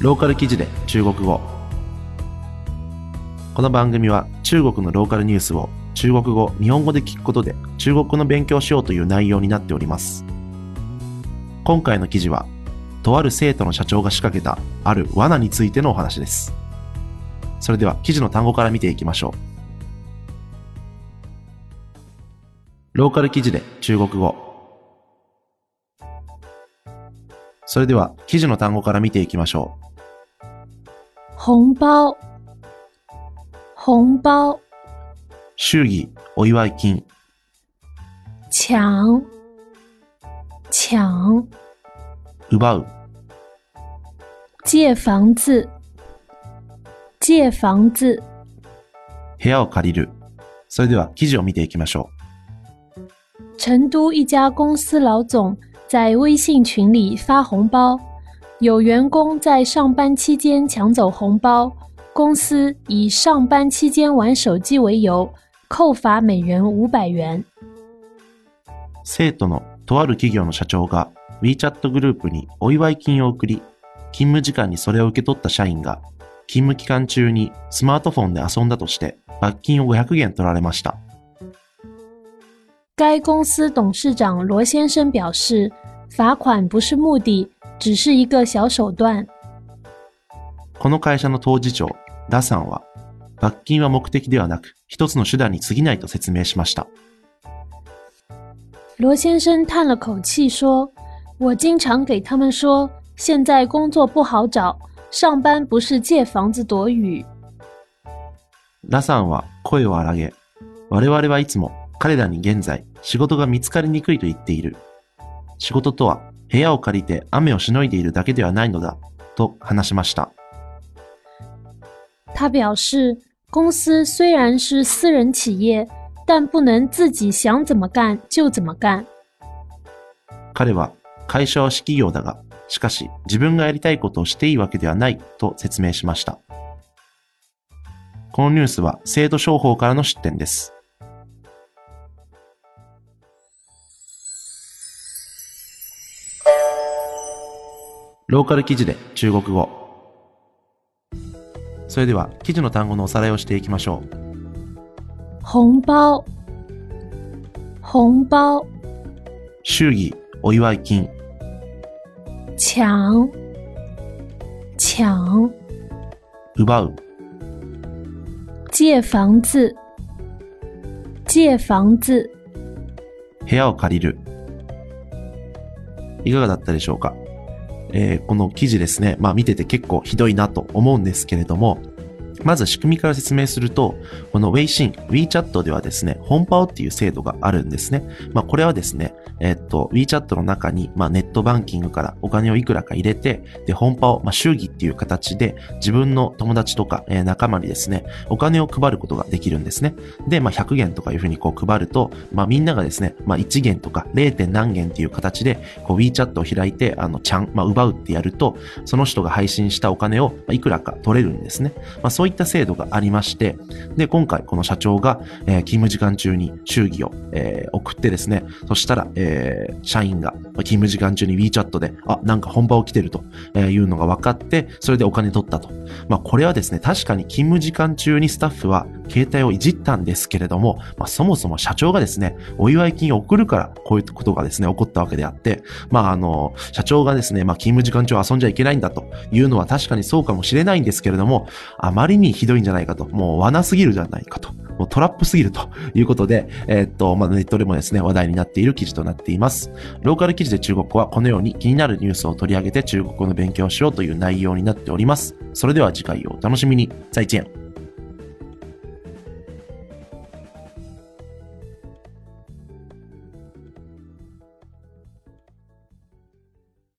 ローカル記事で中国語この番組は中国のローカルニュースを中国語、日本語で聞くことで中国語の勉強しようという内容になっております。今回の記事は、とある生徒の社長が仕掛けたある罠についてのお話です。それでは記事の単語から見ていきましょう。ローカル記事で中国語。それでは記事の単語から見ていきましょう红包，红包，う。祝儀、お祝い金、抢，抢，奪う、借房子，借房子，部屋を借りる。それでは記事を見ていきましょ成都一家公司老总在微信群里发红包， 有员工在上班期间抢走红包，公司以上班期间玩手机为由，扣罚每人五百元。う。生徒のとある企業の社長が WeChat グループにお祝い金を送り、勤務時間にそれを受け取った社員が勤務期間中にスマートフォンで遊んだとして罰金を500元取られました。该公司董事长罗先生表示，罚款不是目的， 只是一个小手段。この会社の当事長、ラさんは、罰金は目的ではなく、一つの手段に過ぎないと説明しました。罗先生叹了口气说：“我经常给他们说，现在工作不好找，上班不是借房子躲雨。ラさんは声を荒げ、我々はいつも彼らに現在仕事が見つかりにくいと言っている。仕事とは部屋を借りて雨をしのいでいるだけではないのだ、と話しました。”他表示，公司虽然是私人企业，但不能自己想怎么干就怎么干。彼は会社は私企業だが、しかし自分がやりたいことをしていいわけではないと説明しました。このニュースは制度商法からの出展です。ローカル記事で中国語。それでは記事の単語のおさらいをしていきましょう。红包，红包，祝儀、お祝い金、抢，抢，奪う、借房子，借房子。部屋を借りる。いかがだったでしょうか？えーこの記事ですね、まあ見てて結構ひどいなと思うんですけれども、まず仕組みから説明すると、この Weixin、WeChat ではですね、本パオっていう制度があるんですね。まあこれはですね、えっと、WeChat の中に、まあネットバンキングからお金をいくらか入れて、で、本パオ、まあ祝儀っていう形で自分の友達とか、えー仲間にですね、お金を配ることができるんですね。で、まあ100元とかいうふうにこう配ると、まあみんながですね、まあ1元とか 0. 点何元っていう形で、こう WeChat を開いて、あの、ちゃん、まあ奪うってやると、その人が配信したお金をまあいくらか取れるんですね。まあそういった制度がありまして、で、今回この社長が、えー勤務時間中に祝儀を、えー送ってですね、そしたら、えー社員がま勤務時間中に WeChat で、あ、なんか本場を来てるとえいうのが分かって、それでお金取ったと。まあこれはですね、確かに勤務時間中にスタッフは携帯をいじったんですけれども、まあそもそも社長がですね、お祝い金を送るからこういうことがですね、起こったわけであって、まああの、社長がですね、まあ勤務時間中遊んじゃいけないんだというのは確かにそうかもしれないんですけれども、あまりにひどいんじゃないかと、もう罠すぎるじゃないかと。もうトラップすぎるということで、えーっと、まあ、ネットでもですね、話題になっている記事となっています。ローカル記事で中国語はこのように気になるニュースを取り上げて中国語の勉強をしようという内容になっております。それでは次回をお楽しみに。再见。